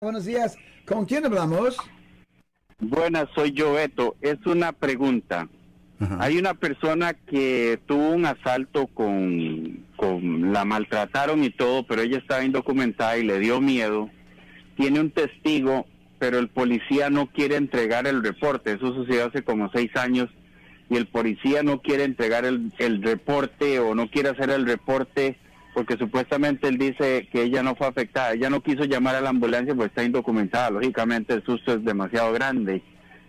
Buenos días. ¿Con quién hablamos? Buenas, soy yo, Beto. Es una pregunta. Hay una persona que tuvo un asalto con, con, la maltrataron y todo, pero ella estaba indocumentada y le dio miedo. Tiene un testigo, pero el policía no quiere entregar el reporte. Eso sucedió hace como seis años y el policía no quiere entregar el, el reporte o no quiere hacer el reporte porque supuestamente él dice que ella no fue afectada, ella no quiso llamar a la ambulancia porque está indocumentada, lógicamente el susto es demasiado grande.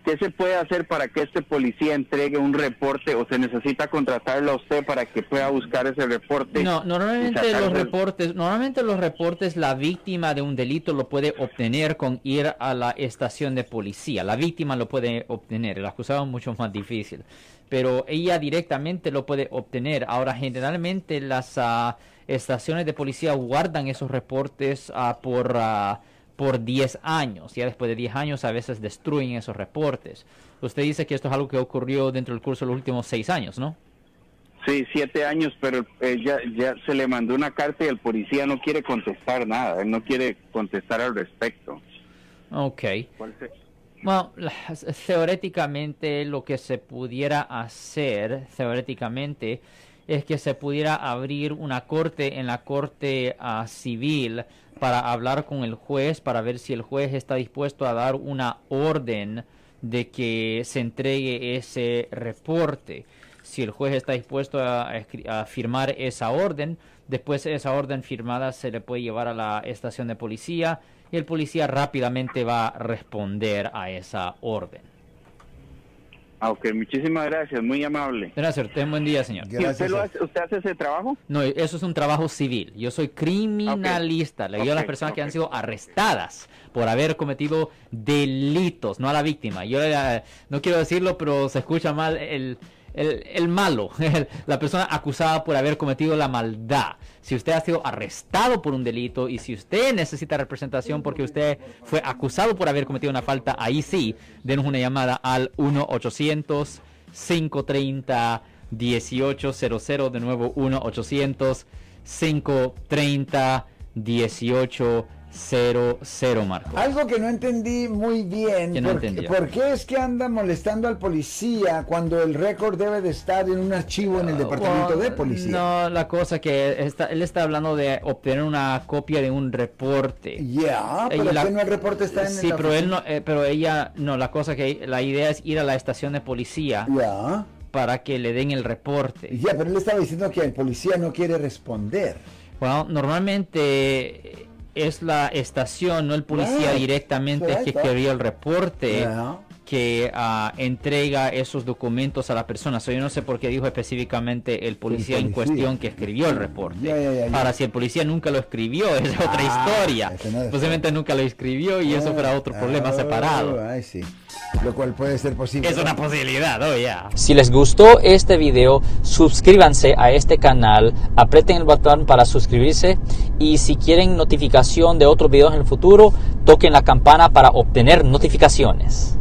¿Qué se puede hacer para que este policía entregue un reporte o se necesita contratarlo a usted para que pueda buscar ese reporte? No, normalmente los reportes, normalmente los reportes la víctima de un delito lo puede obtener con ir a la estación de policía. La víctima lo puede obtener, el acusado es mucho más difícil, pero ella directamente lo puede obtener. Ahora generalmente las uh, estaciones de policía guardan esos reportes uh, por, uh, por 10 años. Ya después de 10 años a veces destruyen esos reportes. Usted dice que esto es algo que ocurrió dentro del curso de los últimos 6 años, ¿no? Sí, siete años, pero eh, ya, ya se le mandó una carta y el policía no quiere contestar nada, él no quiere contestar al respecto. Ok. Bueno, teóricamente lo que se pudiera hacer, teóricamente, es que se pudiera abrir una corte en la corte uh, civil para hablar con el juez, para ver si el juez está dispuesto a dar una orden de que se entregue ese reporte. Si el juez está dispuesto a, firmar esa orden, después esa orden firmada se le puede llevar a la estación de policía y el policía rápidamente va a responder a esa orden. Ah, ok, muchísimas gracias, muy amable. Gracias, tenga un buen día, señor. Usted, lo hace, ¿Usted hace ese trabajo? No, eso es un trabajo civil. Yo soy criminalista. Okay. Le digo okay. a las personas okay. que han sido arrestadas por haber cometido delitos, no a la víctima. Yo uh, no quiero decirlo, pero se escucha mal el, el, el malo, la persona acusada por haber cometido la maldad. Si usted ha sido arrestado por un delito y si usted necesita representación porque usted fue acusado por haber cometido una falta, ahí sí, denos una llamada al 1-800-530-1800. De nuevo, 1-800-530-1800. 00 Marco. Algo que no entendí muy bien. Que no por, entendí. ¿Por qué es que anda molestando al policía cuando el récord debe de estar en un archivo en el departamento Uh, de policía? No, la cosa que está, él está hablando de obtener una copia de un reporte. Ya, pero Ella- que no el reporte está en Sí, pero él no, eh, pero ella no. La cosa que la idea es ir a la estación de policía Ya, para que le den el reporte. ya, pero él estaba diciendo que el policía no quiere responder. Bueno, normalmente es la estación, no el policía Right. directamente que escribió el reporte. Que ah, entrega esos documentos a la persona. So, yo no sé por qué dijo específicamente el policía, en policía. cuestión que escribió el reporte. Ya, ya, ya, ya. Ahora, si el policía nunca lo escribió, es otra Ah, historia. ese no es- Posiblemente nunca lo escribió y eso fuera otro problema Ah, separado. Ay, sí. Lo cual puede ser posible. Es una posibilidad, oh ya. Si les gustó este video, suscríbanse a este canal, aprieten el botón para suscribirse y si quieren notificación de otros videos en el futuro, toquen la campana para obtener notificaciones.